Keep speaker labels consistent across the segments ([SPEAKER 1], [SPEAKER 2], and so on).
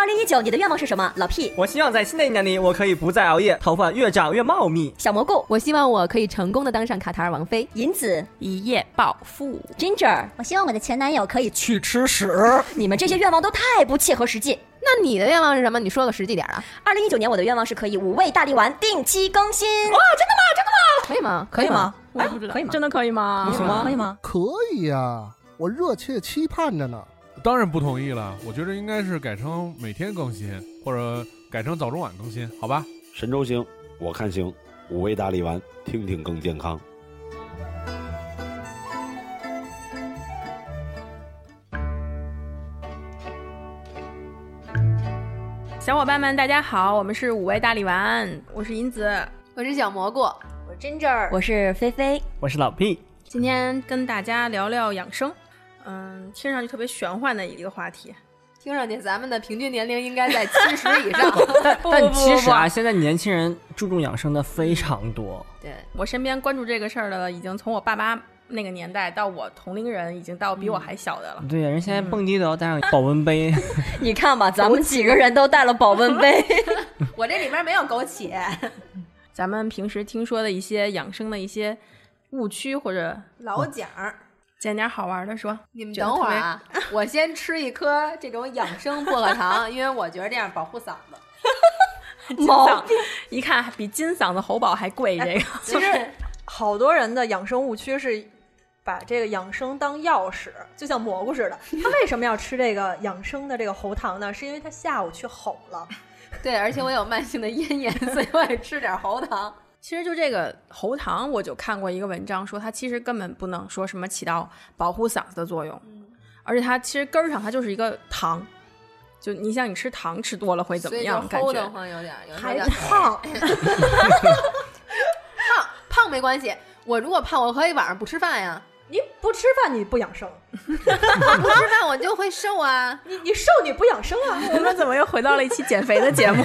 [SPEAKER 1] 二零一九，你的愿望是什么？老屁
[SPEAKER 2] 我希望在新的一年里，我可以不再熬夜，头发越长越茂密。
[SPEAKER 1] 小蘑菇，
[SPEAKER 3] 我希望我可以成功的当上卡塔尔王妃。
[SPEAKER 1] 银子，
[SPEAKER 4] 一夜暴富。
[SPEAKER 1] Ginger，
[SPEAKER 5] 我希望我的前男友可以
[SPEAKER 6] 去吃屎。
[SPEAKER 1] 你们这些愿望都太不切合实际。
[SPEAKER 3] 那你的愿望是什么？你说个实际点啊！
[SPEAKER 1] 二零一九年我的愿望是可以五味大力丸定期更新。
[SPEAKER 4] 哇，真的吗？真的吗？
[SPEAKER 3] 可以吗？
[SPEAKER 5] 可以吗？
[SPEAKER 4] 我也不知道，
[SPEAKER 5] 可以吗？
[SPEAKER 4] 真的可以吗？
[SPEAKER 2] 你什么？
[SPEAKER 5] 可以吗？
[SPEAKER 6] 可以呀，我热切期盼着呢。
[SPEAKER 7] 当然不同意了，我觉得应该是改成每天更新，或者改成早中晚更新，好吧？
[SPEAKER 8] 神州行，我看行，五味大力丸，听听更健康。
[SPEAKER 4] 小伙伴们，大家好，我们是五味大力丸，我是银子，
[SPEAKER 3] 我是小蘑菇，
[SPEAKER 5] 我是 Ginger，
[SPEAKER 1] 我是菲菲，
[SPEAKER 2] 我是老 P。
[SPEAKER 4] 今天跟大家聊聊养生，嗯，听上去特别玄幻的一个话题。
[SPEAKER 3] 听上去咱们的平均年龄应该在 七十以上。
[SPEAKER 2] 但但其实啊，现在年轻人注重养生的非常多。
[SPEAKER 3] 对，
[SPEAKER 4] 我身边关注这个事儿的，已经从我爸妈那个年代到我同龄人，已经到比我还小的了。
[SPEAKER 2] 对呀，人现在蹦迪都要带上保温杯。
[SPEAKER 1] 你看吧，咱们几个人都带了保温杯。
[SPEAKER 3] 我这里面没有枸杞。
[SPEAKER 4] 咱们平时听说的一些养生的一些误区或者
[SPEAKER 3] 老讲儿，
[SPEAKER 4] 捡点好玩的说。
[SPEAKER 3] 你们等会儿啊，我先吃一颗这种养生薄荷糖，因为我觉得这样保护嗓子。
[SPEAKER 4] 金嗓一看比金嗓子喉宝还贵，这个
[SPEAKER 9] 其实好多人的养生误区是把这个养生当钥匙，就像蘑菇似的。他为什么要吃这个养生的这个喉糖呢？是因为他下午去吼了。
[SPEAKER 3] 对，而且我有慢性的咽炎，所以我也吃点喉糖。
[SPEAKER 4] 其实就这个喉糖，我就看过一个文章说，它其实根本不能说什么起到保护嗓子的作用，而且它其实根儿上它就是一个糖。就你想，你吃糖吃多了会怎么样？感
[SPEAKER 3] 齁得
[SPEAKER 4] 觉
[SPEAKER 3] 慌有点，有
[SPEAKER 9] 还
[SPEAKER 3] 点
[SPEAKER 9] 胖，
[SPEAKER 3] 胖胖没关系，我如果胖，我可以晚上不吃饭呀。
[SPEAKER 9] 你不吃饭你不养生，
[SPEAKER 3] 不吃饭我就会瘦啊。
[SPEAKER 9] 你你瘦你不养生啊？
[SPEAKER 4] 我们怎么又回到了一期减肥的节目？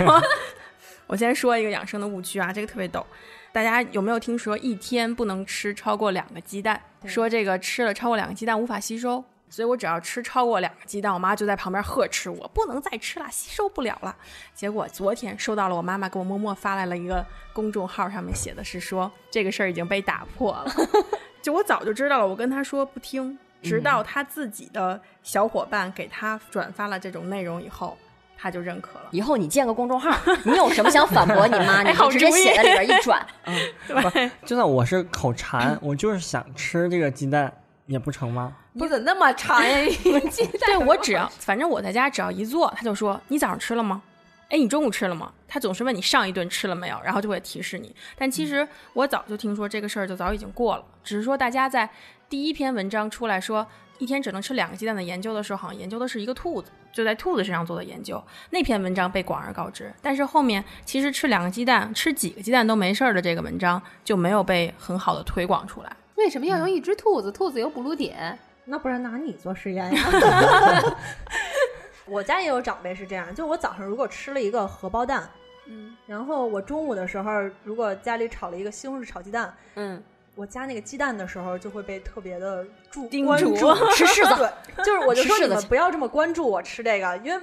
[SPEAKER 4] 我先说一个养生的误区啊，这个特别逗。大家有没有听说一天不能吃超过两个鸡蛋？说这个吃了超过两个鸡蛋无法吸收，所以我只要吃超过两个鸡蛋，我妈就在旁边呵斥我不能再吃了，吸收不了了。结果昨天收到了我妈妈给我默默发来了一个公众号，上面写的是说这个事儿已经被打破了。就我早就知道了，我跟她说不听，直到她自己的小伙伴给她转发了这种内容以后。他就认可了。
[SPEAKER 1] 以后你建个公众号，你有什么想反驳你妈，你就直接写在里边一转。嗯，
[SPEAKER 4] 对，
[SPEAKER 2] 就算我是口馋，我就是想吃这个鸡蛋，也不成吗？
[SPEAKER 3] 你怎么那么馋呀？你鸡蛋？
[SPEAKER 4] 对我只要，反正我在家只要一做，他就说你早上吃了吗？哎，你中午吃了吗？他总是问你上一顿吃了没有，然后就会提示你。但其实我早就听说这个事儿，就早已经过了。只是说大家在第一篇文章出来说一天只能吃两个鸡蛋的研究的时候，好像研究的是一个兔子，就在兔子身上做的研究。那篇文章被广而告之，但是后面其实吃两个鸡蛋、吃几个鸡蛋都没事儿的这个文章就没有被很好的推广出来。
[SPEAKER 3] 为什么要用一只兔子？兔子有哺乳点，
[SPEAKER 9] 那不然拿你做实验呀？我家也有长辈是这样，就我早上如果吃了一个荷包蛋，
[SPEAKER 3] 嗯，
[SPEAKER 9] 然后我中午的时候如果家里炒了一个西红柿炒鸡蛋，
[SPEAKER 3] 嗯，
[SPEAKER 9] 我加那个鸡蛋的时候就会被特别的注关注
[SPEAKER 1] 吃柿子，
[SPEAKER 9] 对，就是我就说你们不要这么关注我吃这个，因为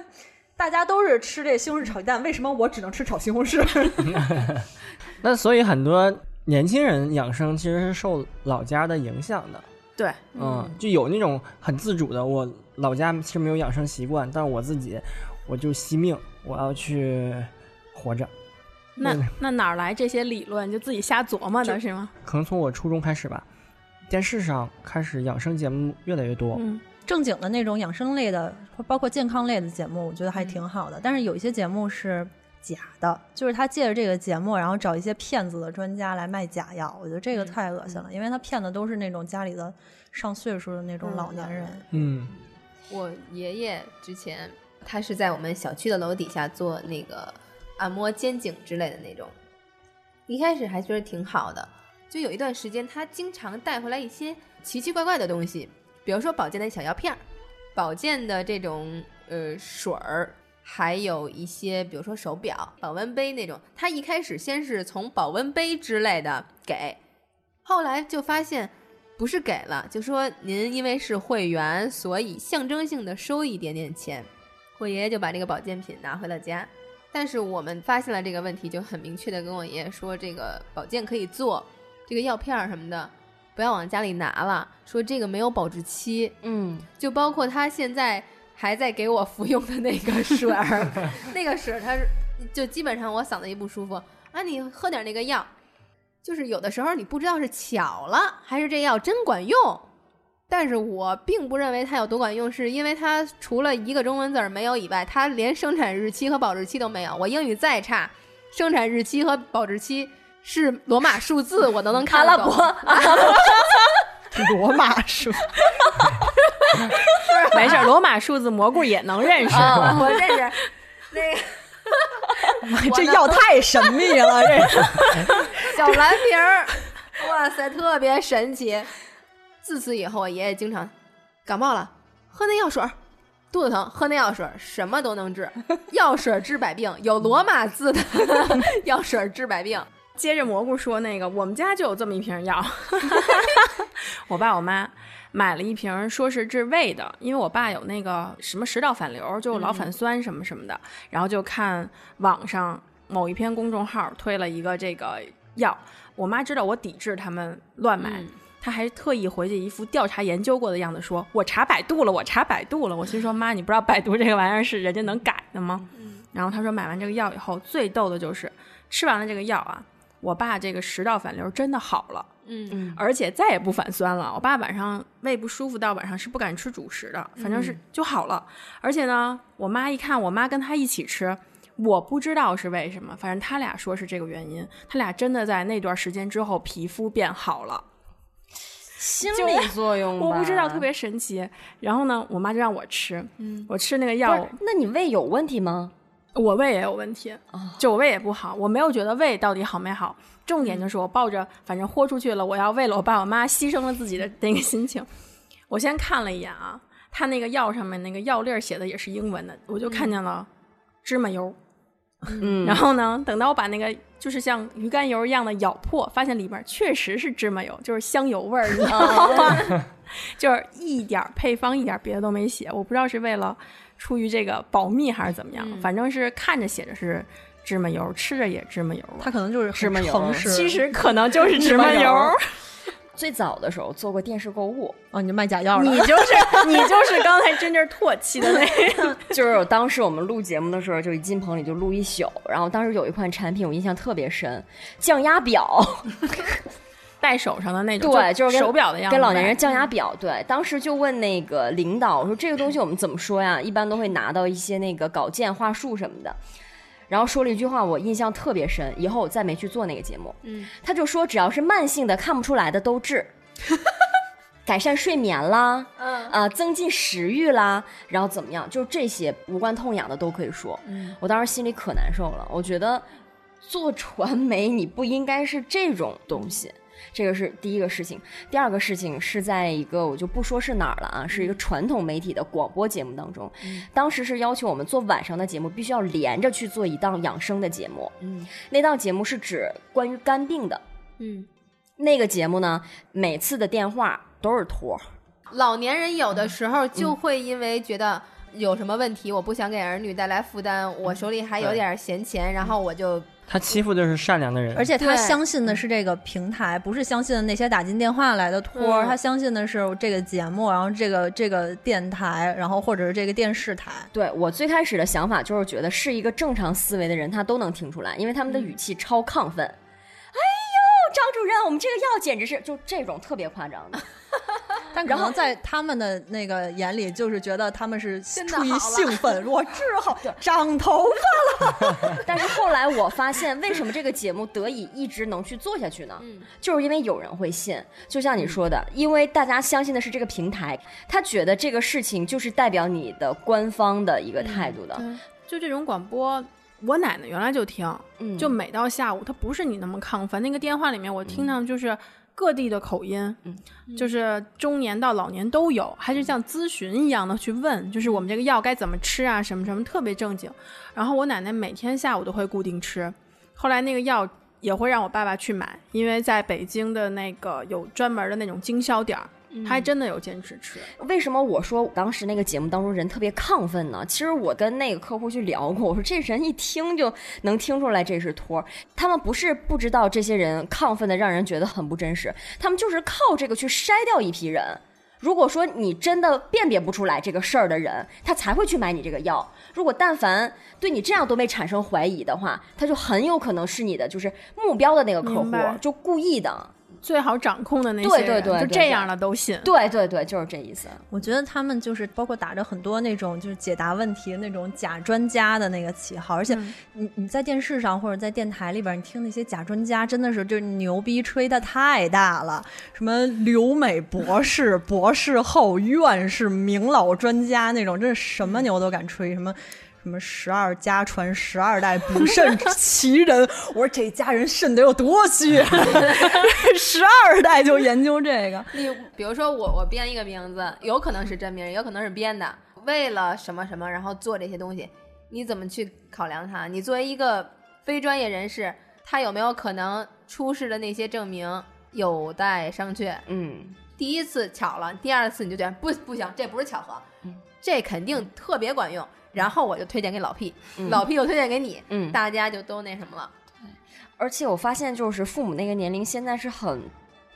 [SPEAKER 9] 大家都是吃这西红柿炒鸡蛋，为什么我只能吃炒西红柿？
[SPEAKER 2] 那所以很多年轻人养生其实是受老家的影响的。
[SPEAKER 4] 对，
[SPEAKER 2] 嗯，就有那种很自主的，我老家其实没有养生习惯，但是我自己我就惜命，我要去活着。
[SPEAKER 4] 那
[SPEAKER 2] 嗯
[SPEAKER 4] 那哪儿来这些理论？就自己瞎琢磨的是吗？
[SPEAKER 2] 可能从我初中开始吧，电视上开始养生节目越来越多。
[SPEAKER 4] 嗯，
[SPEAKER 9] 正经的那种养生类的，包括健康类的节目，我觉得还挺好的。但是有一些节目是假的，就是他借着这个节目，然后找一些骗子的专家来卖假药，我觉得这个太恶心了，因为他骗的都是那种家里的上岁数的那种老年人。
[SPEAKER 2] 嗯，
[SPEAKER 3] 我爷爷之前他是在我们小区的楼底下做那个按摩肩颈之类的那种，一开始还觉得挺好的，就有一段时间他经常带回来一些奇奇怪怪的东西，比如说保健的小药片儿，保健的这种呃水儿。还有一些，比如说手表、保温杯那种，他一开始先是从保温杯之类的给，后来就发现不是给了，就说您因为是会员，所以象征性的收一点点钱。我爷爷就把这个保健品拿回了家。但是我们发现了这个问题，就很明确的跟我爷爷说，这个保健可以做，这个药片儿什么的不要往家里拿了，说这个没有保质期。
[SPEAKER 1] 嗯，
[SPEAKER 3] 就包括他现在还在给我服用的那个水儿，那个水儿他是就基本上我嗓子一不舒服啊，你喝点那个药，就是有的时候你不知道是巧了还是这药真管用，但是我并不认为它有多管用，是因为它除了一个中文字儿没有以外，它连生产日期和保质期都没有。我英语再差，生产日期和保质期是罗马数字，我都能看得懂。
[SPEAKER 9] 罗马数，
[SPEAKER 4] 没事儿，罗马数字蘑菇也能认识。
[SPEAKER 1] 啊
[SPEAKER 3] 我认识那个
[SPEAKER 9] 这药太神秘了，这是。
[SPEAKER 3] 小蓝瓶儿，哇塞，特别神奇。自此以后，我爷爷经常感冒了喝那药水儿，肚子疼喝那药水儿，什么都能治，药水儿治百病，有罗马字的 药水儿治百病。
[SPEAKER 4] 接着蘑菇说那个，我们家就有这么一瓶药，我爸我妈买了一瓶，说是治胃的，因为我爸有那个什么食道反流，就老反酸什么什么的，然后就看网上某一篇公众号推了一个这个药，我妈知道我抵制他们乱买。她还特意回去一副调查研究过的样子，说：“我查百度了，我查百度了。”我心说：“妈，你不知道百度这个玩意儿是人家能改的吗？”然后他说买完这个药以后，最逗的就是吃完了这个药啊，我爸这个食道反流真的好了，
[SPEAKER 3] 嗯
[SPEAKER 4] 而且再也不反酸了。我爸晚上胃不舒服到晚上是不敢吃主食的，反正是就好了。而且呢，我妈一看我妈跟他一起吃。我不知道是为什么，反正他俩说是这个原因。他俩真的在那段时间之后皮肤变好了，
[SPEAKER 1] 心理作用吧，
[SPEAKER 4] 我不知道，特别神奇。然后呢，我妈就让我吃，
[SPEAKER 3] 嗯，
[SPEAKER 4] 我吃那个药，，
[SPEAKER 1] 那你胃有问题吗？
[SPEAKER 4] 我胃也有问题，就我胃也不好，我没有觉得胃到底好没好。重点就是我抱着反正豁出去了，我要为了我爸我妈牺牲了自己的那个心情。我先看了一眼啊，他那个药上面那个药粒写的也是英文的，我就看见了芝麻油。
[SPEAKER 1] 嗯，
[SPEAKER 4] 然后呢，等到我把那个就是像鱼肝油一样的咬破，发现里面确实是芝麻油，就是香油味儿，你知道吗？就是一点配方一点别的都没写，我不知道是为了出于这个保密还是怎么样，反正是看着写着是芝麻油，吃着也芝麻油，
[SPEAKER 9] 它可能就是
[SPEAKER 1] 芝麻油。
[SPEAKER 4] 其实可能就是芝麻
[SPEAKER 1] 芝麻
[SPEAKER 4] 油。
[SPEAKER 1] 油最早的时候做过电视购物，
[SPEAKER 9] 哦，你就卖假药了。
[SPEAKER 4] 你 就是你就是刚才真正唾弃的那个
[SPEAKER 1] 就是当时我们录节目的时候，就一进棚里就录一宿。然后当时有一款产品我印象特别深，降压表，
[SPEAKER 4] 戴手上的那种，
[SPEAKER 1] 对，就是跟
[SPEAKER 4] 手表的样子呗，
[SPEAKER 1] 跟老年人降压表。对，当时就问那个领导，我说这个东西我们怎么说呀？一般都会拿到一些那个稿件、话术什么的。然后说了一句话，我印象特别深，以后我再没去做那个节目。
[SPEAKER 3] 嗯，
[SPEAKER 1] 他就说只要是慢性的看不出来的都治，改善睡眠啦，
[SPEAKER 3] 嗯
[SPEAKER 1] 啊、增进食欲啦，然后怎么样，就这些无关痛痒的都可以说。
[SPEAKER 3] 嗯
[SPEAKER 1] 我当时心里可难受了，我觉得做传媒你不应该是这种东西。这个是第一个事情，第二个事情是在一个我就不说是哪儿了啊，是一个传统媒体的广播节目当中，当时是要求我们做晚上的节目必须要连着去做一档养生的节目，
[SPEAKER 3] 嗯。
[SPEAKER 1] 那档节目是指关于肝病的，
[SPEAKER 3] 嗯，
[SPEAKER 1] 那个节目呢，每次的电话都是托儿，
[SPEAKER 3] 老年人有的时候就会因为觉得有什么问题，我不想给儿女带来负担，我手里还有点闲钱，然后我就
[SPEAKER 2] 他欺负的是善良的人，
[SPEAKER 9] 而且他相信的是这个平台，不是相信的那些打进电话来的托儿，
[SPEAKER 3] 嗯
[SPEAKER 9] 他相信的是这个节目，然后这个这个电台，然后或者是这个电视台。
[SPEAKER 1] 对我最开始的想法就是觉得是一个正常思维的人，他都能听出来，因为他们的语气超亢奋。哎呦，张主任，我们这个药简直是就这种特别夸张的。
[SPEAKER 9] 但可
[SPEAKER 1] 然后
[SPEAKER 9] 能在他们的那个眼里，就是觉得他们是出于兴奋，我治好长头发了。
[SPEAKER 1] 但是后来我发现，为什么这个节目得以一直能去做下去呢？
[SPEAKER 3] 嗯
[SPEAKER 1] 就是因为有人会信，就像你说的，因为大家相信的是这个平台，他觉得这个事情就是代表你的官方的一个态度的。
[SPEAKER 4] 就这种广播。我奶奶原来就听，
[SPEAKER 1] 嗯
[SPEAKER 4] 就每到下午，她不是你那么亢奋。那个电话里面，我听到就是各地的口音，
[SPEAKER 1] 嗯。
[SPEAKER 4] 就是中年到老年都有，还是像咨询一样的去问，就是我们这个药该怎么吃啊，什么什么，特别正经。然后我奶奶每天下午都会固定吃，后来那个药也会让我爸爸去买，因为在北京的那个有专门的那种经销点儿，他还真的有坚持吃。
[SPEAKER 1] 为什么我说当时那个节目当中人特别亢奋呢？其实我跟那个客户去聊过，我说这人一听就能听出来这是托儿。他们不是不知道这些人亢奋的让人觉得很不真实，他们就是靠这个去筛掉一批人。如果说你真的辨别不出来这个事儿的人，他才会去买你这个药。如果但凡对你这样都没产生怀疑的话，他就很有可能是你的就是目标的那个客户，就故意的。
[SPEAKER 4] 最好掌控的那些
[SPEAKER 1] 对
[SPEAKER 4] 人，
[SPEAKER 1] 对对对
[SPEAKER 4] 就这样了都信。
[SPEAKER 1] 对对对，就是这意思。
[SPEAKER 9] 我觉得他们就是包括打着很多那种就是解答问题的那种假专家的那个旗号，而且
[SPEAKER 4] 嗯
[SPEAKER 9] 你你在电视上或者在电台里边，你听那些假专家，真的是就是牛逼吹的太大了，什么留美博士、博士后、院士、名老专家那种，真是什么牛都敢吹，什么。什么十二家传十二代补肾奇人，我说这家人肾得有多虚，十二代就研究这个。
[SPEAKER 3] 你比如说我我编一个名字，有可能是真名，也有可能是编的，为了什么什么，然后做这些东西，你怎么去考量它？你作为一个非专业人士，他有没有可能出示的那些证明有待商榷？
[SPEAKER 1] 嗯，
[SPEAKER 3] 第一次巧了，第二次你就觉得不不行，这不是巧合，这肯定特别管用。然后我就推荐给老 P，、
[SPEAKER 1] 嗯
[SPEAKER 3] 老 P 又推荐给你，
[SPEAKER 1] 嗯
[SPEAKER 3] 大家就都那什么了。
[SPEAKER 1] 对而且我发现，就是父母那个年龄现在是很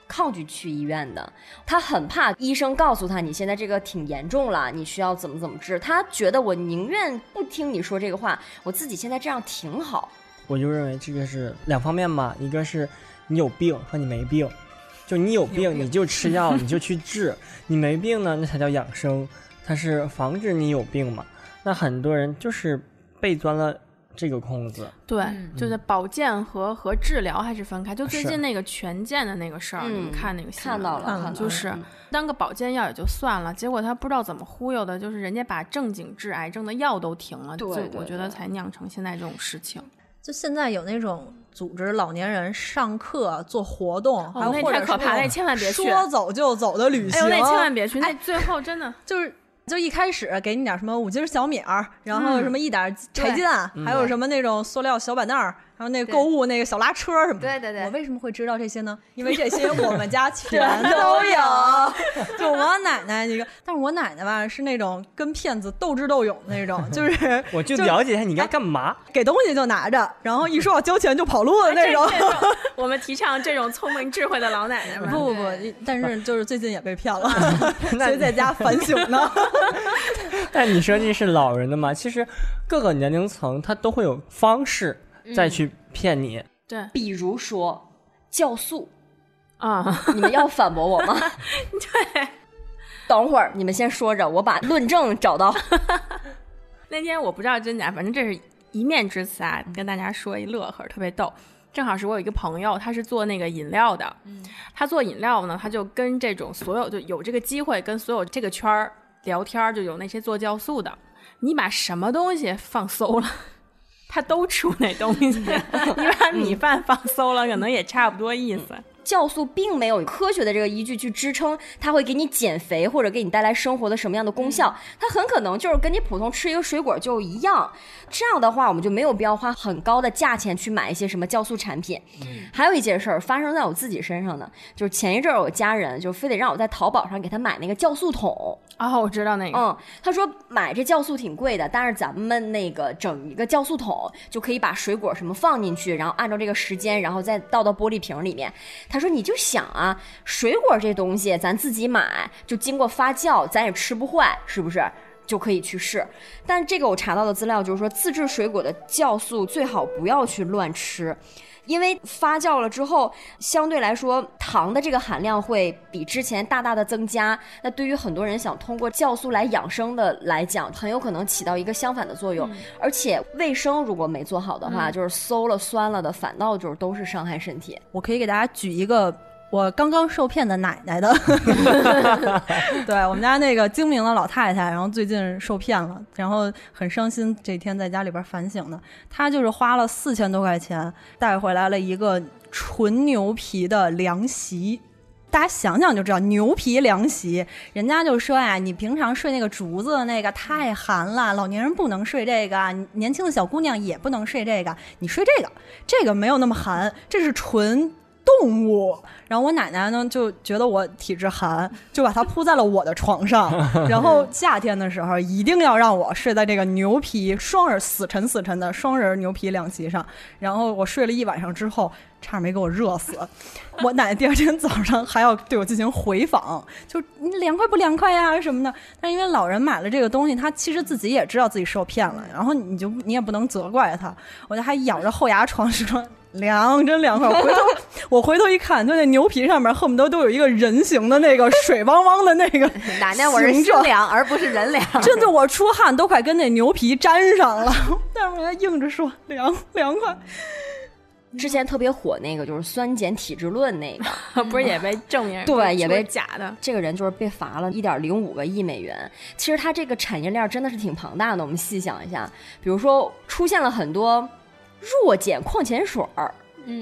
[SPEAKER 1] 抗拒去医院的，他很怕医生告诉他你现在这个挺严重了，你需要怎么怎么治。他觉得我宁愿不听你说这个话，我自己现在这样挺好。
[SPEAKER 2] 我就认为这个是两方面嘛，一个是你有病和你没病，就你有病你就吃药你就去治，你没病呢那才叫养生，它是防止你有病嘛。那很多人就是被钻了这个空子，
[SPEAKER 4] 对，
[SPEAKER 3] 嗯
[SPEAKER 4] 就是保健和和治疗还是分开。就最近那个权健的那个事儿，你们
[SPEAKER 1] 嗯
[SPEAKER 4] 看那个新闻吗
[SPEAKER 1] 看到了，看了
[SPEAKER 4] 就是
[SPEAKER 1] 嗯
[SPEAKER 4] 当个保健药也就算了，结果他不知道怎么忽悠的，就是人家把正经治癌症的药都停了，
[SPEAKER 1] 对
[SPEAKER 4] 我觉得才酿成现在这种事情。
[SPEAKER 9] 就现在有那种组织老年人上课做活动，还
[SPEAKER 4] 太可怕
[SPEAKER 9] 种
[SPEAKER 4] 那千万别去
[SPEAKER 9] 说走就走的旅行。
[SPEAKER 4] 哎呦，那千万别去，那最后真的
[SPEAKER 9] 就是就一开始给你点什么五斤小米儿，然后什么一点柴鸡蛋，还有什么那种塑料小板凳儿，还有那个购物那个小拉车什么的。
[SPEAKER 3] 对对对
[SPEAKER 9] 我为什么会知道这些呢？因为这些我们家全 都有，就我奶奶一个。但是我奶奶吧是那种跟骗子斗智斗勇的那种，就是
[SPEAKER 2] 我就了解一下你该干嘛。
[SPEAKER 9] 给东西就拿着，然后一说要交钱就跑路的那种。
[SPEAKER 4] 我们提倡这种聪明智慧的老奶奶们。
[SPEAKER 9] 不不不，但是就是最近也被骗了，所以在家反省呢。
[SPEAKER 2] 但你说这是老人的嘛？其实各个年龄层他都会有方式再去骗你。
[SPEAKER 4] 对
[SPEAKER 1] 比如说酵素，
[SPEAKER 4] 啊，
[SPEAKER 1] 你们要反驳我吗？
[SPEAKER 4] 对。
[SPEAKER 1] 等会儿你们先说着，我把论证找到。
[SPEAKER 4] 那天我不知道真假，反正这是一面之词啊，跟大家说一乐呵，特别逗。正好是我有一个朋友，他是做那个饮料的，嗯他做饮料呢，他就跟这种所有就有这个机会跟所有这个圈儿聊天儿，就有那些做酵素的，你把什么东西放 馊了。他都出那东西，你把米饭放馊了，可能也差不多意思。
[SPEAKER 1] 酵素并没有科学的这个依据去支撑它会给你减肥或者给你带来生活的什么样的功效，它很可能就是跟你普通吃一个水果就一样。这样的话，我们就没有必要花很高的价钱去买一些什么酵素产品。还有一件事儿发生在我自己身上的，就是前一阵儿我家人就非得让我在淘宝上给他买那个酵素桶。
[SPEAKER 4] 哦，我知道那个，
[SPEAKER 1] 嗯，他说买这酵素挺贵的，但是咱们那个整一个酵素桶就可以把水果什么放进去，然后按照这个时间，然后再倒到玻璃瓶里面。他他说你就想啊，水果这东西咱自己买，就经过发酵，咱也吃不坏，是不是？就可以去试，但这个我查到的资料就是说，自制水果的酵素最好不要去乱吃，因为发酵了之后，相对来说糖的这个含量会比之前大大的增加。那对于很多人想通过酵素来养生的来讲，很有可能起到一个相反的作用。而且卫生如果没做好的话，就是馊了、酸了的，反倒就是都是伤害身体。
[SPEAKER 9] 我可以给大家举一个我刚刚受骗的奶奶的，对我们家那个精明的老太太，然后最近受骗了，然后很伤心，这天在家里边反省呢。她就是花了四千多块钱带回来了一个纯牛皮的凉席。大家想想就知道，牛皮凉席，人家就说呀，你平常睡那个竹子的那个太寒了，老年人不能睡这个，年轻的小姑娘也不能睡这个，你睡这个，这个没有那么寒，这是纯动物。然后我奶奶呢就觉得我体质寒，就把它铺在了我的床上。然后夏天的时候一定要让我睡在这个牛皮双人死沉死沉的双人牛皮凉席上。然后我睡了一晚上之后，差点没给我热死。我奶奶第二天早上还要对我进行回访，就你凉快不凉快呀什么的。但因为老人买了这个东西，他其实自己也知道自己受骗了，然后你就你也不能责怪他。我就还咬着后牙床说。凉，真凉快！我回头，我回头一看，就那牛皮上面恨不得都有一个人形的那个水汪汪的那个
[SPEAKER 3] 奶奶，我是心凉，而不是人凉。
[SPEAKER 9] 真的，我出汗都快跟那牛皮粘上了，但是我还硬着说凉凉快。
[SPEAKER 1] 之前特别火那个就是酸碱体质论那个，
[SPEAKER 4] 不是也被证明
[SPEAKER 1] 对，也被
[SPEAKER 4] 假的。
[SPEAKER 1] 这个人就是被罚了一点零五个亿美元。其实他这个产业链真的是挺庞大的。我们细想一下，比如说出现了很多。弱碱矿泉水儿，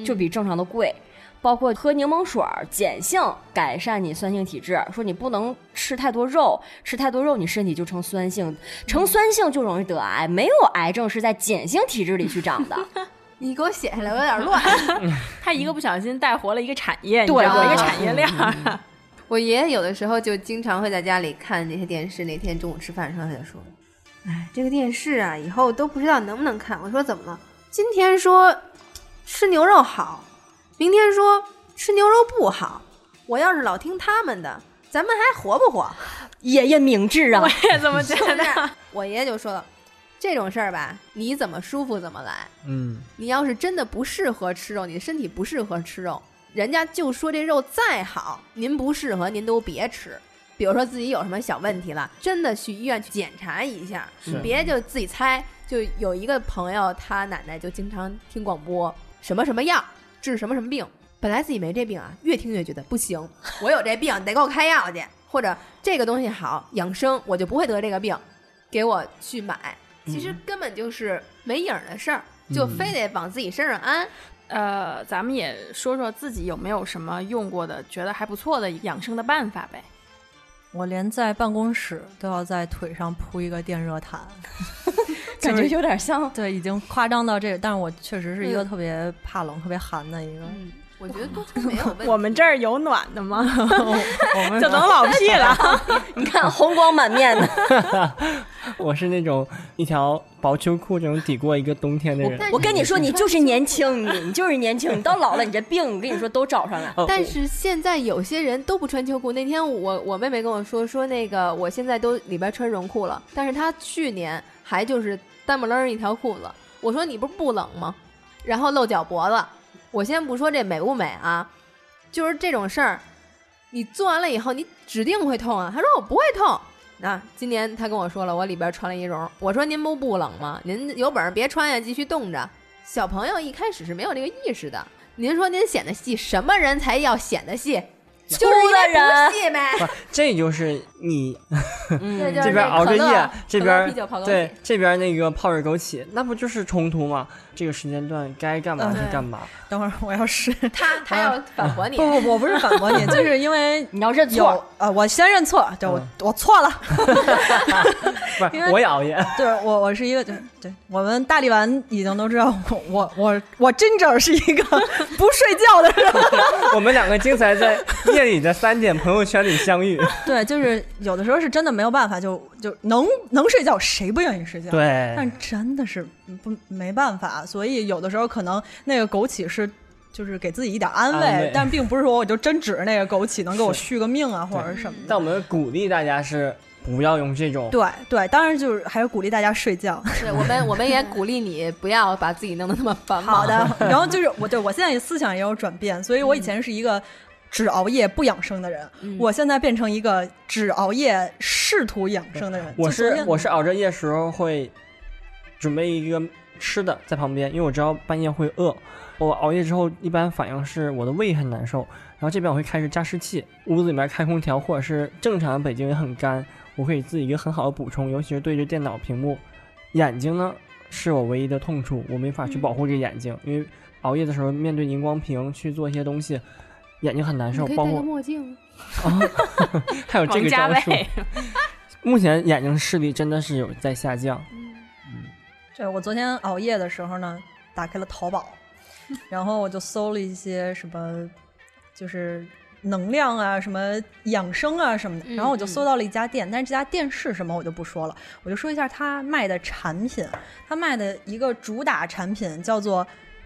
[SPEAKER 1] 就比正常的贵，包括喝柠檬水儿，碱性改善你酸性体质。说你不能吃太多肉，吃太多肉你身体就成酸性，成酸性就容易得癌。没有癌症是在碱性体质里去长的。
[SPEAKER 3] 你给我写下来，我有点乱。
[SPEAKER 4] 他一个不小心带活了一个产业，
[SPEAKER 1] 对，
[SPEAKER 4] 一个产业链。
[SPEAKER 3] 我爷爷有的时候就经常会在家里看那些电视。那天中午吃饭的时候，他就说：“哎，这个电视啊，以后都不知道能不能看。”我说：“怎么了？”今天说吃牛肉好，明天说吃牛肉不好。我要是老听他们的，咱们还活不活？
[SPEAKER 1] 爷爷明智啊！
[SPEAKER 4] 我也这么觉得。
[SPEAKER 3] 我爷爷就说了，这种事儿吧，你怎么舒服怎么来。
[SPEAKER 2] 嗯，
[SPEAKER 3] 你要是真的不适合吃肉，你的身体不适合吃肉，人家就说这肉再好，您不适合，您都别吃。比如说自己有什么小问题了，真的去医院去检查一下，别就自己猜。就有一个朋友，他奶奶就经常听广播，什么什么药治什么什么病。本来自己没这病啊，越听越觉得不行，我有这病，得给我开药去。或者这个东西好养生，我就不会得这个病，给我去买。其实根本就是没影儿的事儿，就非得往自己身上安。
[SPEAKER 4] 呃，咱们也说说自己有没有什么用过的、觉得还不错的养生的办法呗。
[SPEAKER 9] 我连在办公室都要在腿上铺一个电热毯，
[SPEAKER 1] 感觉有点像。
[SPEAKER 9] 对，已经夸张到这个，但是我确实是一个特别怕冷、特别寒的一个。
[SPEAKER 3] 我觉得都没有问题。
[SPEAKER 4] 我们这儿有暖的吗？就能老屁了。
[SPEAKER 1] 你看红光满面的。
[SPEAKER 2] 我是那种一条薄秋裤就能抵过一个冬天的人。
[SPEAKER 1] 我跟你说，你就是年轻，你你就是年轻。你到老了，你这病，我跟你说都找上来。
[SPEAKER 3] 但是现在有些人都不穿秋裤。那天我我妹妹跟我说，说那个我现在都里边穿绒裤了，但是她去年还就是单不楞一条裤子。我说你不是不冷吗？然后露脚脖子。我先不说这美不美啊，就是这种事儿，你做完了以后，你指定会痛啊。他说我不会痛。那今年他跟我说了，我里边穿了一绒。我说您不不冷吗？您有本事别穿呀，继续冻着。小朋友一开始是没有这个意识的。您说您显得细，什么人才要显得细？就是
[SPEAKER 1] 个人
[SPEAKER 3] 细呗。
[SPEAKER 2] 不，这就是你
[SPEAKER 3] 这
[SPEAKER 2] 这边熬着夜，这边对这边那个泡着枸杞，那不就是冲突吗？这个时间段该干嘛就干嘛。
[SPEAKER 9] 等会儿我要是
[SPEAKER 3] 他他要反驳你。
[SPEAKER 9] 不不不，我不是反驳你，就是因为
[SPEAKER 1] 你要认
[SPEAKER 9] 有
[SPEAKER 1] 错。
[SPEAKER 9] 呃，我先认错，对我我错了。
[SPEAKER 2] 不是，我也熬夜。
[SPEAKER 9] 对我我是一个对对，我们大力丸已经都知道我我我我真正是一个不睡觉的人。
[SPEAKER 2] 我们两个经常在夜里的三点朋友圈里相遇。
[SPEAKER 9] 对，就是有的时候是真的没有办法，就就能能睡觉，谁不愿意睡觉？
[SPEAKER 2] 对
[SPEAKER 9] 但真的是不没办法，所以有的时候可能那个枸杞是。就是给自己一点安慰，
[SPEAKER 2] 安慰
[SPEAKER 9] 但并不是说我就真指着那个枸杞能给我续个命啊，或者是什么的。
[SPEAKER 2] 但我们鼓励大家是不要用这种。
[SPEAKER 9] 对对，当然就是还是鼓励大家睡觉。
[SPEAKER 3] 对我们我们也鼓励你不要把自己弄得那么繁忙。
[SPEAKER 9] 好的，然后就是我对我现在思想也有转变，所以我以前是一个只熬夜不养生的人，
[SPEAKER 3] 嗯
[SPEAKER 9] 我现在变成一个只熬夜试图养生的人。
[SPEAKER 2] 我是我是熬着夜时候会准备一个吃的在旁边，因为我知道半夜会饿。我熬夜之后，一般反应是我的胃很难受，然后这边我会开始加湿器，屋子里面开空调，或者是正常北京也很干，我可以自己一个很好的补充，尤其是对着电脑屏幕，眼睛呢是我唯一的痛处，我没法去保护这个眼睛，因为熬夜的时候面对荧光屏去做一些东西，眼睛很难受，包括
[SPEAKER 3] 墨镜。
[SPEAKER 2] 啊，还有这个招数。目前眼睛视力真的是有在下降，嗯
[SPEAKER 9] 对我昨天熬夜的时候呢，打开了淘宝，然后我就搜了一些什么，就是能量啊、什么养生啊什么的，然后我就搜到了一家店，但是这家店是什么我就不说了，我就说一下他卖的产品，他卖的一个主打产品叫做。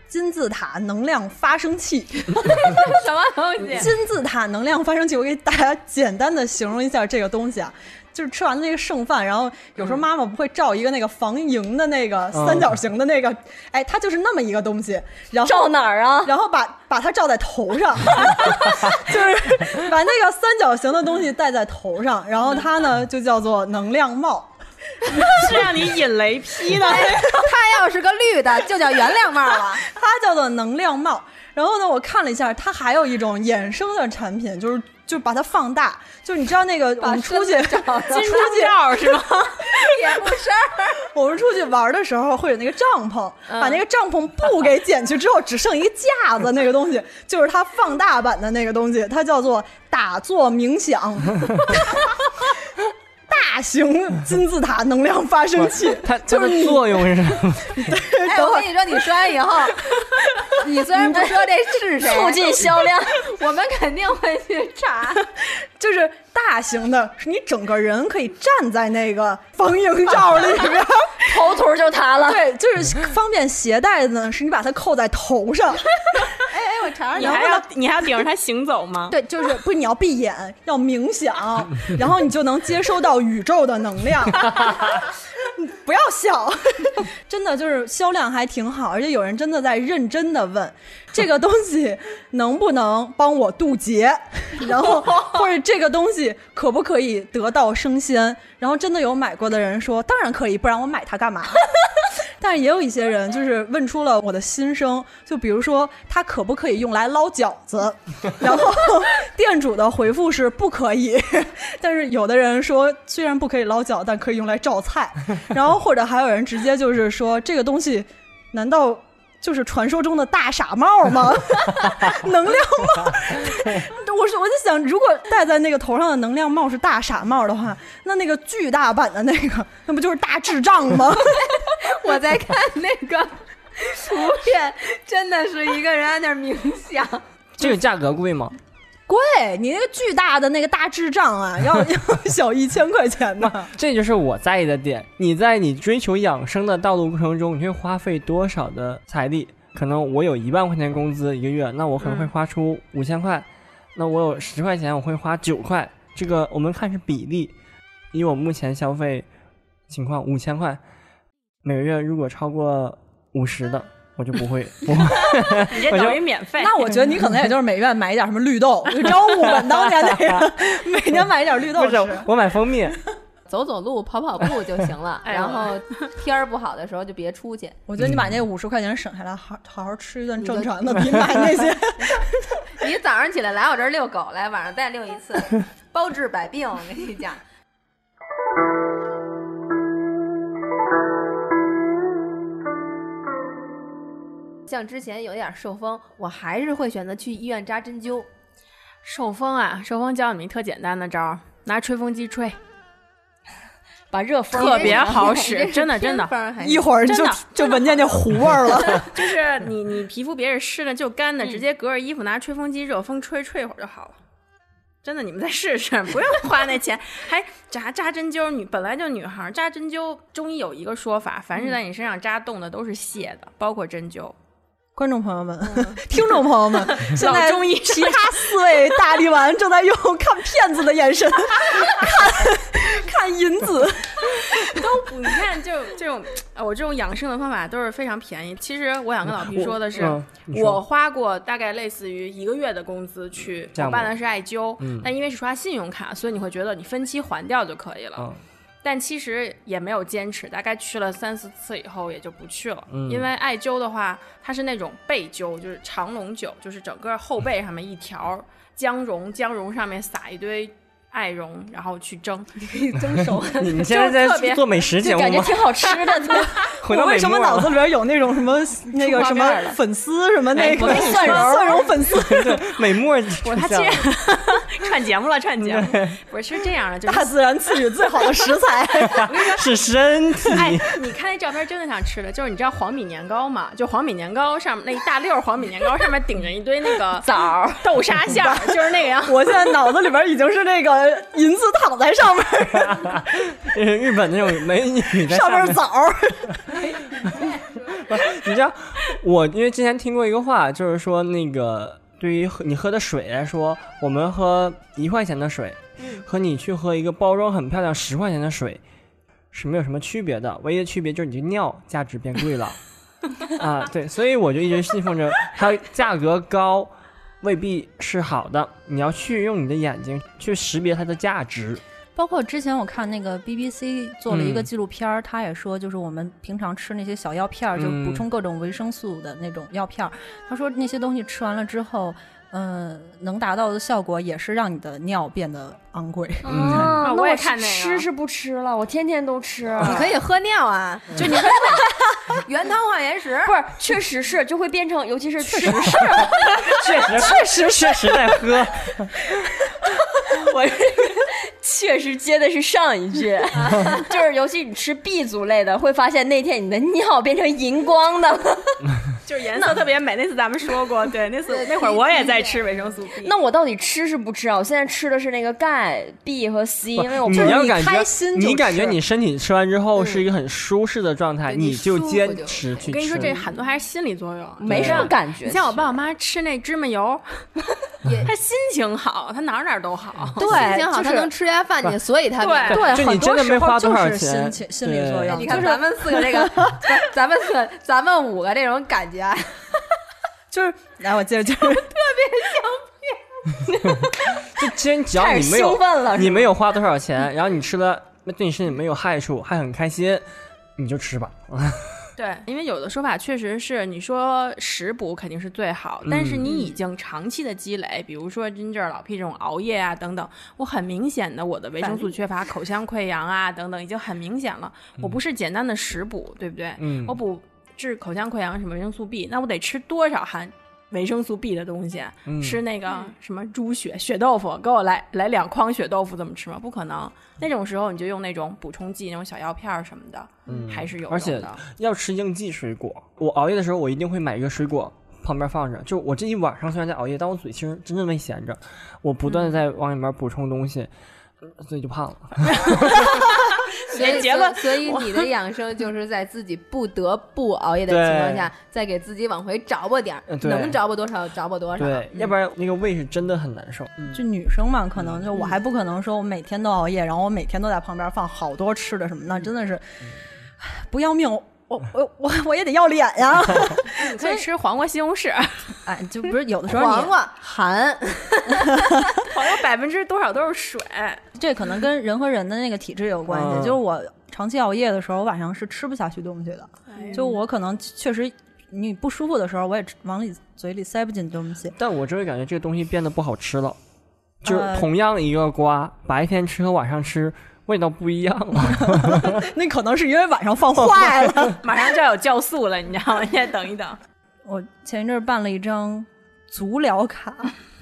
[SPEAKER 9] 金字塔能量发生器，
[SPEAKER 3] 什么东西？
[SPEAKER 9] 金字塔能量发生器，我给大家简单的形容一下这个东西啊，就是吃完的那个剩饭，然后有时候妈妈不会照一个那个防蝇的那个三角形的那个，哎，它就是那么一个东西，然后
[SPEAKER 1] 照哪儿啊？
[SPEAKER 9] 然后把把它照在头上，就是把那个三角形的东西戴在头上，然后它呢就叫做能量帽。
[SPEAKER 4] 是让你引雷劈的。
[SPEAKER 3] 它要是个绿的，就叫原谅帽了。
[SPEAKER 9] 它叫做能量帽。然后呢，我看了一下，它还有一种衍生的产品，就是就把它放大，就是你知道那个我们出去
[SPEAKER 3] 金
[SPEAKER 9] 出去
[SPEAKER 4] 罩是吗？
[SPEAKER 3] 也不是。
[SPEAKER 9] 我们出去玩的时候会有那个帐篷，把那个帐篷布给剪去之后，只剩一个架子，那个东西就是它放大版的那个东西，它叫做打坐冥想。大型金字塔能量发生器，
[SPEAKER 2] 它
[SPEAKER 9] 就是你
[SPEAKER 2] 作用是什么？
[SPEAKER 3] 哎，我跟你说，你说完以后，你虽然不说这是谁，
[SPEAKER 1] 促进销量，
[SPEAKER 3] 我们肯定会去查。
[SPEAKER 9] 就是大型的，是你整个人可以站在那个防蝇罩里边，
[SPEAKER 1] 头图就塌了。
[SPEAKER 9] 对，就是方便携带的呢，是你把它扣在头上。
[SPEAKER 3] 哎哎，我查查，
[SPEAKER 4] 你还要你还要顶着它行走吗？
[SPEAKER 9] 对，就是不是你要闭眼，要冥想，然后你就能接收到宇宙的能量。不要笑，真的就是销量还挺好，而且有人真的在认真的问 这个东西能不能帮我渡劫，然后或者这个东西可不可以得道升仙，然后真的有买过的人说当然可以，不然我买它干嘛？但是也有一些人就是问出了我的心声，就比如说它可不可以用来捞饺子，然后店主的回复是不可以，但是有的人说虽然不可以捞饺，但可以用来照菜，然后或者还有人直接就是说这个东西难道就是传说中的大傻帽吗？能量帽？我是我就想，如果戴在那个头上的能量帽是大傻帽的话，那那个巨大版的那个，那不就是大智障吗？
[SPEAKER 3] 我在看那个图片，真的是一个人在那儿冥想。
[SPEAKER 2] 这个价格贵吗？
[SPEAKER 9] 贵，你那个巨大的那个大智障啊，要要小一千块钱呢。
[SPEAKER 2] 这就是我在意的点。你在你追求养生的道路过程中，你会花费多少的财力？可能我有一万块钱工资一个月，那我可能会花出五千块。那我有十块钱，我会花九块。这个我们看是比例。以我目前消费情况，五千块每个月如果超过五十的，我就不会。不会
[SPEAKER 4] 你这等于免费。
[SPEAKER 9] 那我觉得你可能也就是每月买一点什么绿豆，就张悟本当年那个，每年买一点绿豆
[SPEAKER 2] 不
[SPEAKER 9] 吃。
[SPEAKER 2] 是，我买蜂蜜。
[SPEAKER 3] 走走路、跑跑步就行了。
[SPEAKER 4] 哎
[SPEAKER 3] 然后天儿不好的时候就别出去。
[SPEAKER 9] 我觉得你把那五十块钱省下来，好好好吃一顿正常的，别买那些。
[SPEAKER 3] 你早上起来来我这儿遛狗来，晚上再遛一次，包治百病。我跟你讲，像之前有点受风，我还是会选择去医院扎针灸。
[SPEAKER 4] 受风啊，受风教你们一特简单的招儿，拿吹风机吹，
[SPEAKER 1] 把热风
[SPEAKER 4] 特别好使，真的真的。
[SPEAKER 9] 一会儿就就闻见那糊味儿了。
[SPEAKER 4] 就是你你皮肤别是湿的就干的，
[SPEAKER 1] 嗯
[SPEAKER 4] 直接隔着衣服拿吹风机热风吹吹一会儿就好了。真的，你们再试试，不用花那钱，还扎扎针灸。女本来就女孩儿扎针灸，中医有一个说法，凡是在你身上扎洞的都是泄的，包括针灸。
[SPEAKER 9] 观众朋友们、听众朋友们，现在
[SPEAKER 4] 中医
[SPEAKER 9] 其他四位大力丸正在用 看骗子的眼神看看银子。
[SPEAKER 4] 都不，你看，就这种，呃我这种养生的方法都是非常便宜。其实我想跟老皮说的是，我花过大概类似于一个月的工资去，我办的是艾灸，
[SPEAKER 2] 嗯
[SPEAKER 4] 但因为是刷信用卡，所以你会觉得你分期还掉就可以了。
[SPEAKER 2] 嗯
[SPEAKER 4] 但其实也没有坚持，大概去了三四次以后也就不去了。
[SPEAKER 2] 嗯
[SPEAKER 4] 因为艾灸的话，它是那种背灸，就是长龙灸，就是整个后背上面一条姜蓉，姜蓉上面撒一堆艾绒，然后去蒸，
[SPEAKER 3] 可以蒸熟。
[SPEAKER 2] 你们现在
[SPEAKER 4] 特别
[SPEAKER 2] 在做美食节目吗？
[SPEAKER 1] 感觉挺好吃的
[SPEAKER 2] 回到
[SPEAKER 9] 我为什么脑子里边有那种什么那个什么粉丝什么那个
[SPEAKER 1] 蒜蓉
[SPEAKER 9] 蒜蓉粉丝
[SPEAKER 2] 对美墨？
[SPEAKER 4] 我他竟然串节目了，串节目，不是是这样的，就是
[SPEAKER 9] 大自然赐予最好的食材。
[SPEAKER 2] 是身体。
[SPEAKER 4] 哎，你看那照片真的像吃的，就是你知道黄米年糕吗？就黄米年糕上面那一大溜儿黄米年糕上面顶着一堆那个
[SPEAKER 1] 枣
[SPEAKER 4] 豆沙馅儿，就是那个样。
[SPEAKER 9] 我现在脑子里边已经是那个银子躺在上面，
[SPEAKER 2] 日本那种美女在
[SPEAKER 9] 上面
[SPEAKER 2] 面
[SPEAKER 9] 枣儿。
[SPEAKER 2] 你知道，我因为之前听过一个话，就是说那个对于你喝的水来说，我们喝一块钱的水，和你去喝一个包装很漂亮十块钱的水，是没有什么区别的，唯一的区别就是你的尿价值变贵了。啊，对，所以我就一直信奉着它价格高未必是好的，你要去用你的眼睛去识别它的价值。
[SPEAKER 9] 包括之前我看那个 BBC 做了一个
[SPEAKER 2] 嗯
[SPEAKER 9] 纪录片儿，他也说，就是我们平常吃那些小药片儿，就补
[SPEAKER 2] 嗯
[SPEAKER 9] 充各种维生素的那种药片儿。他说那些东西吃完了之后，嗯、能达到的效果也是让你的尿变得昂贵。
[SPEAKER 2] 嗯
[SPEAKER 1] 啊，那
[SPEAKER 4] 我也
[SPEAKER 1] 是
[SPEAKER 4] 看那个
[SPEAKER 1] 吃是不吃了，我天天都吃。
[SPEAKER 3] 你可以喝尿啊，就你喝 原汤化原食。
[SPEAKER 1] 不是，确实是就会变成，尤其是吃
[SPEAKER 2] 确实，确实，确实在喝。
[SPEAKER 1] 我这个确实接的是上一句，就是尤其你吃 B 族类的，会发现那天你的尿变成荧光的。
[SPEAKER 4] 就是颜色特别美。那次咱们说过，对，那次那会儿我也在吃维生素 B。
[SPEAKER 1] 那我到底吃是不吃啊？我现在吃的是那个钙、B 和 C，因为我
[SPEAKER 2] 你
[SPEAKER 1] 不
[SPEAKER 2] 要感觉
[SPEAKER 9] 开心
[SPEAKER 2] 你感觉你身体吃完之后是一个很舒适的状态，
[SPEAKER 3] 你
[SPEAKER 2] 就坚持去吃。
[SPEAKER 4] 我跟你说，这很多还是心理作用，
[SPEAKER 1] 没什么感觉。
[SPEAKER 4] 你像我爸我妈吃那芝麻油，他心情好，他哪儿哪儿都好。
[SPEAKER 1] 对
[SPEAKER 3] 心情好，
[SPEAKER 1] 就是
[SPEAKER 3] 他能吃下饭去，所以他
[SPEAKER 4] 对
[SPEAKER 1] 对，
[SPEAKER 2] 就你
[SPEAKER 1] 很多
[SPEAKER 2] 真的没
[SPEAKER 1] 时候
[SPEAKER 2] 花多少
[SPEAKER 9] 就是心，情心理作用。
[SPEAKER 3] 你看咱们四个这个，咱们四个，咱们五个这种感觉啊，
[SPEAKER 9] 就是来，我接着 就是
[SPEAKER 2] 就其实只要你没有
[SPEAKER 1] 兴奋了，是吗
[SPEAKER 2] 你没有花多少钱，然后你吃了那对你身体没有害处，还很开心，你就吃吧。
[SPEAKER 4] 对，因为有的说法确实是，你说食补肯定是最好，但是
[SPEAKER 2] 嗯
[SPEAKER 4] 你已经长期的积累，比如说真正老 P 这种熬夜啊等等，我很明显的我的维生素缺乏、口腔溃疡啊等等，已经很明显了。我不是简单的食补，对不对？
[SPEAKER 2] 嗯
[SPEAKER 4] 我补治口腔溃疡什么维生素 B，那我得吃多少含维生素 B 的东西？
[SPEAKER 2] 嗯
[SPEAKER 4] 吃那个什么猪血、血豆腐，给我来来两筐血豆腐，怎么吃吗？不可能。那种时候你就用那种补充剂，那种小药片什么的，
[SPEAKER 2] 嗯
[SPEAKER 4] 还是有用
[SPEAKER 2] 而且
[SPEAKER 4] 的。
[SPEAKER 2] 要吃应季水果。我熬夜的时候，我一定会买一个水果旁边放着。就我这一晚上虽然在熬夜，但我嘴其实真的没闲着，我不断的在往里面补充东西，所以就胖了。
[SPEAKER 3] 所以
[SPEAKER 4] 结论
[SPEAKER 3] 所以你的养生就是在自己不得不熬夜的情况下，再给自己往回找吧点儿，能找吧多少找吧多少。
[SPEAKER 2] 要不然那个胃是真的很难受。
[SPEAKER 9] 就女生嘛，可能就我还不可能说我每天都熬夜，然后我每天都在旁边放好多吃的什么，那真的是不要命。我我我我也得要脸呀！
[SPEAKER 4] 你可以吃黄瓜、西红柿，
[SPEAKER 9] 哎，就不是有的时候
[SPEAKER 3] 黄瓜含，
[SPEAKER 4] 黄瓜百分之多少都是水。
[SPEAKER 9] 这可能跟人和人的那个体质有关系。
[SPEAKER 2] 嗯
[SPEAKER 9] 就是我长期熬夜的时候，我晚上是吃不下去东西的。就我可能确实你不舒服的时候，我也往里嘴里塞不进东西。
[SPEAKER 2] 但我就会感觉这个东西变得不好吃了，就是
[SPEAKER 9] 呃
[SPEAKER 2] 同样一个瓜，白天吃和晚上吃味道不一样了。
[SPEAKER 9] 那可能是因为晚上放坏了。
[SPEAKER 4] 马上就要有酵素了，你知道吗？你再等一等。
[SPEAKER 9] 我前一阵儿办了一张足疗卡，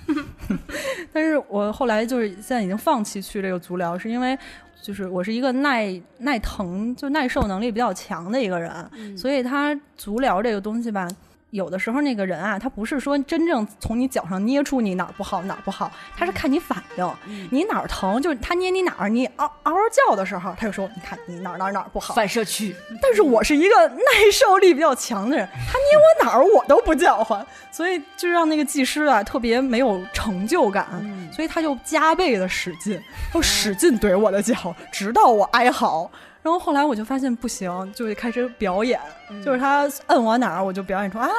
[SPEAKER 9] 但是我后来就是现在已经放弃去这个足疗，是因为就是我是一个耐耐疼就耐受能力比较强的一个人，所以他足疗这个东西吧。有的时候那个人啊，他不是说真正从你脚上捏出你哪儿不好哪儿不好，他是看你反应，你哪儿疼，就是他捏你哪儿，你嗷嗷嗷叫的时候，他就说你看你哪儿哪儿哪儿不好，
[SPEAKER 1] 反射区，
[SPEAKER 9] 但是我是一个耐受力比较强的人，他捏我哪儿我都不叫唤，所以就让那个技师啊特别没有成就感，所以他就加倍的使劲，就使劲怼我的脚，直到我哀嚎。然后后来我就发现不行，就开始表演，就是他摁我哪儿，我就表演出啊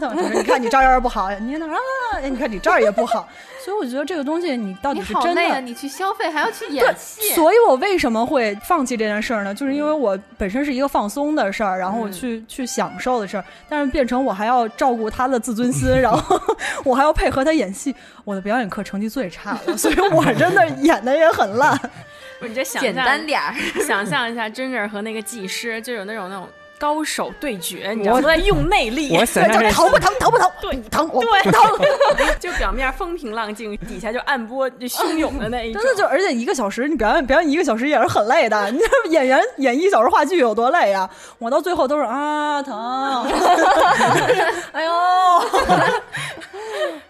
[SPEAKER 9] 疼，就是你看你这儿也不好，你哪儿啊，哎你看你这儿也不好，所以我觉得这个东西你到底是真！的。
[SPEAKER 3] 你去消费还要去演戏，
[SPEAKER 9] 所以我为什么会放弃这件事儿呢？就是因为我本身是一个放松的事儿，然后我
[SPEAKER 3] 嗯
[SPEAKER 9] 去、去享受的事儿，但是变成我还要照顾他的自尊心，然后 我还要配合他演戏，我的表演课成绩最差了，所以我真的 演的也很烂。
[SPEAKER 4] 不是你这想
[SPEAKER 3] 简单点儿。
[SPEAKER 4] 想象一下，Ginger 和那个技师就有那种那种高手对决，你知道吗？都在用内力，
[SPEAKER 2] 我想象这
[SPEAKER 9] 疼不疼？头不疼？
[SPEAKER 4] 对
[SPEAKER 9] 不疼，我
[SPEAKER 4] 对
[SPEAKER 9] 不疼。
[SPEAKER 4] 就表面风平浪静，底下就暗波就汹涌的那一种。
[SPEAKER 9] 真的就，而且一个小时，你表演表演一个小时也是很累的。你这演员演一小时话剧有多累啊？我到最后都是啊疼，哎呦，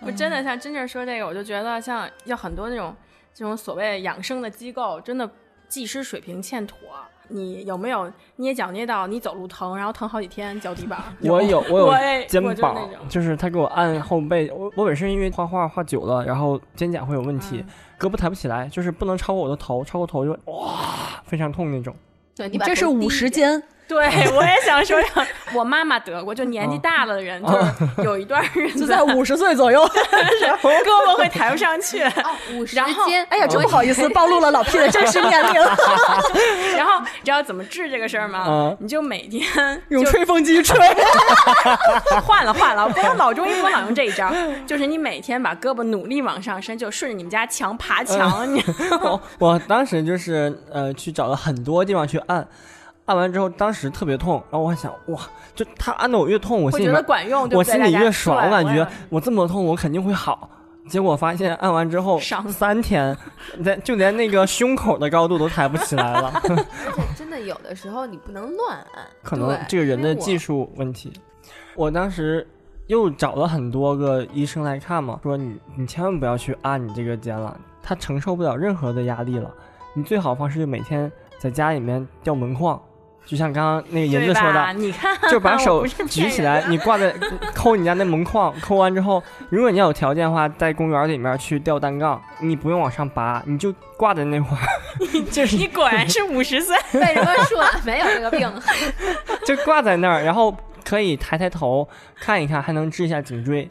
[SPEAKER 4] 我真的像真正说这个，我就觉得像要很多那种这种所谓养生的机构，真的技师水平欠妥。你有没有捏脚捏到你走路疼，然后疼好几天脚底板？
[SPEAKER 2] 我有，我有肩膀，就是他给我按后背。我我本身因为画画画久了，然后肩胛会有问题，胳膊抬不起来，就是不能超过我的头，超过头就哇非常痛那种。
[SPEAKER 3] 对你
[SPEAKER 9] 这是五十肩，
[SPEAKER 4] 对，我也想说 我妈妈得过，就年纪大了的人，就是有一段日子
[SPEAKER 9] 就在五十岁左右。
[SPEAKER 4] 胳膊会抬不上去，
[SPEAKER 3] 哦，五十
[SPEAKER 4] 然后
[SPEAKER 3] 肩。
[SPEAKER 9] 哎呀，真不好意思，暴露了老 P 的真实年龄。
[SPEAKER 4] 然后你知道怎么治这个事儿吗？
[SPEAKER 2] 嗯
[SPEAKER 4] 你就每天
[SPEAKER 9] 用吹风机吹，
[SPEAKER 4] 换了换了，不用老中医不能老用这一招，就是你每天把胳膊努力往上伸，就顺着你们家墙爬墙，你
[SPEAKER 2] 我我当时就是呃去找了很多地方去按，按完之后当时特别痛，然后我还想哇，就他按的我越痛，我
[SPEAKER 4] 会觉得
[SPEAKER 2] 心里面
[SPEAKER 4] 管用，对对
[SPEAKER 2] 我心里越爽，我感觉我这么痛我肯定会好。结果发现按完之后
[SPEAKER 4] 伤
[SPEAKER 2] 三天，连就连那个胸口的高度都抬不起来了
[SPEAKER 3] 而且真的有的时候你不能乱按，
[SPEAKER 2] 可能这个人的技
[SPEAKER 3] 术。
[SPEAKER 2] 术问题。我当时又找了很多个医生来看嘛，说你你千万不要去按你这个肩了，他承受不了任何的压力了。你最好方式就每天在家里面吊门框，就像刚刚那个银子说
[SPEAKER 4] 吧？
[SPEAKER 2] 的，
[SPEAKER 4] 你看，
[SPEAKER 2] 就把 手举起来，你挂在抠你家那门框，抠完之后，如果你要有条件的话，在公园里面去吊单杠，你不用往上拔，你就挂在那块儿，你就是
[SPEAKER 4] 你果然是五十岁，
[SPEAKER 3] 为什么说没有这个病？
[SPEAKER 2] 就挂在那儿，然后可以抬抬头看一看，还能治一下颈椎。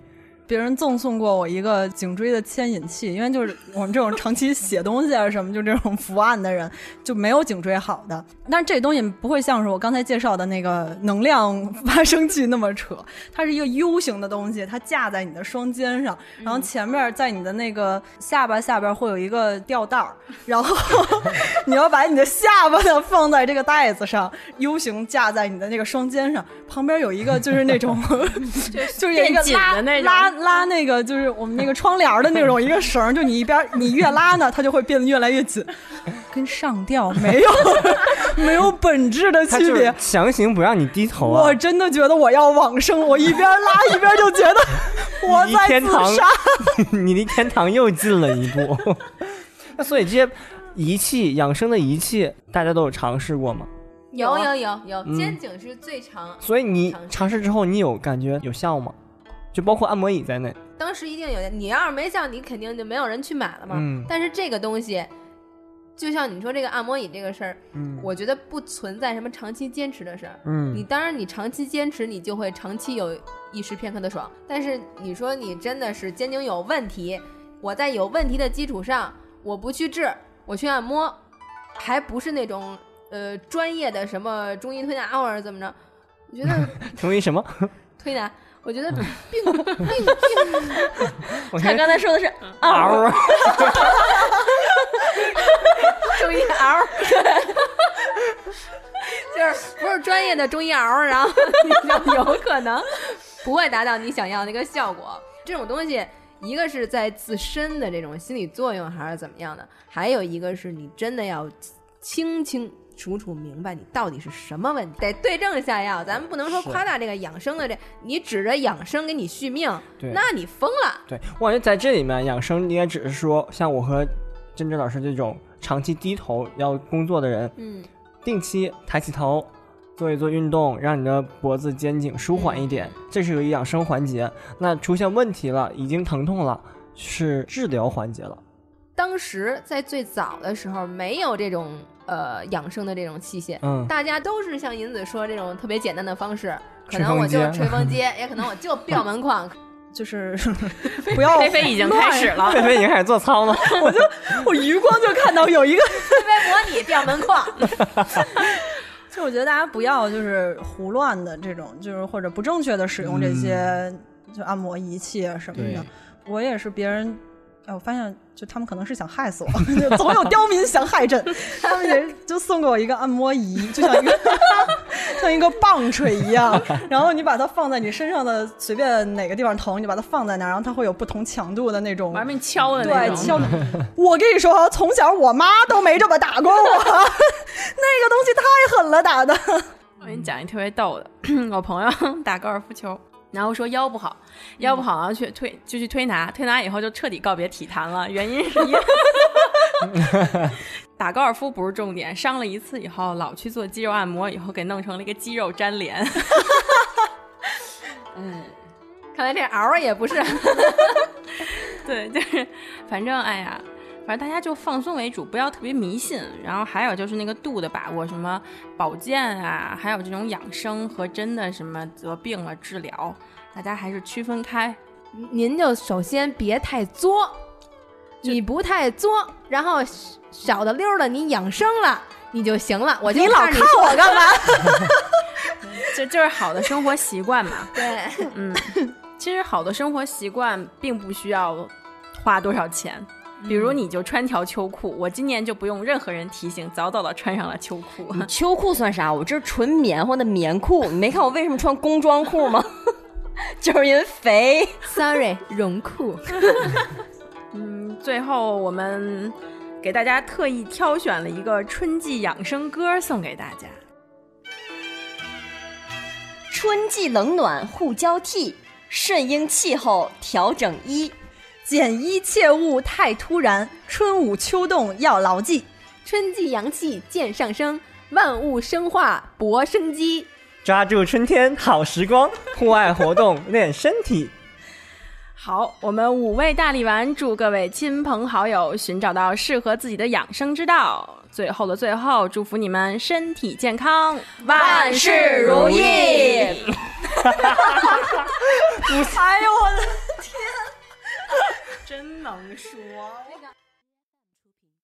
[SPEAKER 9] 别人赠送过我一个颈椎的牵引器，因为就是我们这种长期写东西啊什么，就这种伏案的人就没有颈椎好的。但是这东西不会像是我刚才介绍的那个能量发生器那么扯，它是一个 U 型的东西，它架在你的双肩上，然后前面在你的那个下巴下边会有一个吊带儿，然后你要把你的下巴呢放在这个带子上，U 型架在你的那个双肩上，旁边有一个就是那种 就是有一个
[SPEAKER 4] 变紧
[SPEAKER 9] 拉
[SPEAKER 4] 的那种
[SPEAKER 9] 拉拉那个就是我们那个窗帘的那种一个绳儿，就你一边儿你越拉呢，它就会变得越来越紧，跟上吊没有 没有本质的区别。
[SPEAKER 2] 强行不让你低头啊
[SPEAKER 9] 我！真的觉得我要往生了，我一边拉一边就觉得 我在
[SPEAKER 2] 天堂
[SPEAKER 9] 自杀。
[SPEAKER 2] 你离天堂又近了一步。那所以这些仪器养生的仪器，大家都有尝试过吗？
[SPEAKER 3] 有有有有，
[SPEAKER 2] 嗯
[SPEAKER 3] 肩颈是最长，
[SPEAKER 2] 所以你
[SPEAKER 3] 尝试
[SPEAKER 2] 尝试之后，你有感觉有效吗？就包括按摩椅在内。
[SPEAKER 3] 当时一定有。你要是没叫，你肯定就没有人去买了嘛。
[SPEAKER 2] 嗯
[SPEAKER 3] 但是这个东西，就像你说这个按摩椅这个事儿，
[SPEAKER 2] 嗯
[SPEAKER 3] 我觉得不存在什么长期坚持的事儿。你
[SPEAKER 2] 嗯，
[SPEAKER 3] 当然，你长期坚持，你就会长期有一时片刻的爽。但是你说你真的是肩颈有问题，我在有问题的基础上，我不去治，我去按摩，还不是那种呃专业的什么中医推拿或者怎么着？我觉得
[SPEAKER 2] 中医什么？
[SPEAKER 3] 推拿，我觉得病病病，
[SPEAKER 2] 我看
[SPEAKER 1] 他刚才说的是
[SPEAKER 2] 嗷儿，
[SPEAKER 3] 中医嗷，就是不是专业的中医嗷，然后有可能不会达到你想要的那个效果。这种东西，一个是在自身的这种心理作用，还是怎么样的，还有一个是你真的要清清。楚楚明白你到底是什么问题，得对症下药。咱们不能说夸大这个养生的这，你指着养生给你续命，那你疯了。
[SPEAKER 2] 对我感觉在这里面养生应该只是说，像我和珍珍老师这种长期低头要工作的人，
[SPEAKER 3] 嗯，
[SPEAKER 2] 定期抬起头，做一做运动，让你的脖子、肩颈舒缓一点，这是个养生环节。那出现问题了，已经疼痛了，是治疗环节了。
[SPEAKER 3] 当时在最早的时候没有这种呃养生的这种器械，
[SPEAKER 2] 嗯
[SPEAKER 3] 大家都是像银子说这种特别简单的方式，可能我就吹
[SPEAKER 2] 吹
[SPEAKER 3] 风机，也可能我就吊门框。
[SPEAKER 9] 就是 不要
[SPEAKER 4] 菲菲已经开始了，
[SPEAKER 2] 菲菲已经开始做操了，
[SPEAKER 9] 我就我余光就看到有一个
[SPEAKER 3] 菲菲模拟吊门框。
[SPEAKER 9] 就我觉得大家不要就是胡乱的这种，就是或者不正确的使用这些就按摩仪器啊什么的。我也是别人，哎，我发现就他们可能是想害死我，就总有刁民想害朕。他们也就送给我一个按摩仪，就像一个 像一个棒槌一样，然后你把它放在你身上的随便哪个地方疼，你就把它放在那儿，然后它会有不同强度的那种，
[SPEAKER 4] 玩命敲的那种
[SPEAKER 9] 对敲的。我跟你说，从小我妈都没这么打过我，那个东西太狠了，打的。
[SPEAKER 4] 我给你讲一特别逗的，我朋友打高尔夫球。然后说腰不好，腰不好，然后去推就去推拿，推拿以后就彻底告别体坛了。原因是因为 打高尔夫不是重点，伤了一次以后，老去做肌肉按摩，以后给弄成了一个肌肉粘连。
[SPEAKER 3] 嗯，看来这嗷也不是。
[SPEAKER 4] 对，就是反正哎呀，反正大家就放松为主，不要特别迷信。然后还有就是那个度的把握，什么保健啊，还有这种养生和真的什么得病了治疗。大家还是区分开，
[SPEAKER 3] 您就首先别太作，你不太作，然后小的溜的你养生了，你就行了。我
[SPEAKER 9] 你老看我干嘛？
[SPEAKER 4] 这就是好的生活习惯嘛。
[SPEAKER 3] 对，
[SPEAKER 4] 嗯，其实好的生活习惯并不需要花多少钱，比如你就穿条秋裤，我今年就不用任何人提醒，早早的穿上了秋裤。
[SPEAKER 1] 秋裤算啥？我这是纯棉花的棉裤，你没看我为什么穿工装裤吗？就是因为肥
[SPEAKER 3] ，sorry，绒裤。
[SPEAKER 4] 嗯，最后我们给大家特意挑选了一个春季养生歌送给大家。
[SPEAKER 1] 春季冷暖互交替，顺应气候调整衣，
[SPEAKER 9] 减衣切勿太突然，春捂秋冻要牢记。
[SPEAKER 3] 春季阳气渐上升，万物生化搏生机。
[SPEAKER 2] 抓住春天好时光，户外活动练身体。
[SPEAKER 4] 好，我们五味大力丸祝各位亲朋好友寻找到适合自己的养生之道。最后的最后，祝福你们身体健康，
[SPEAKER 1] 万事如意。哎
[SPEAKER 9] 呦我的天，
[SPEAKER 4] 真能说。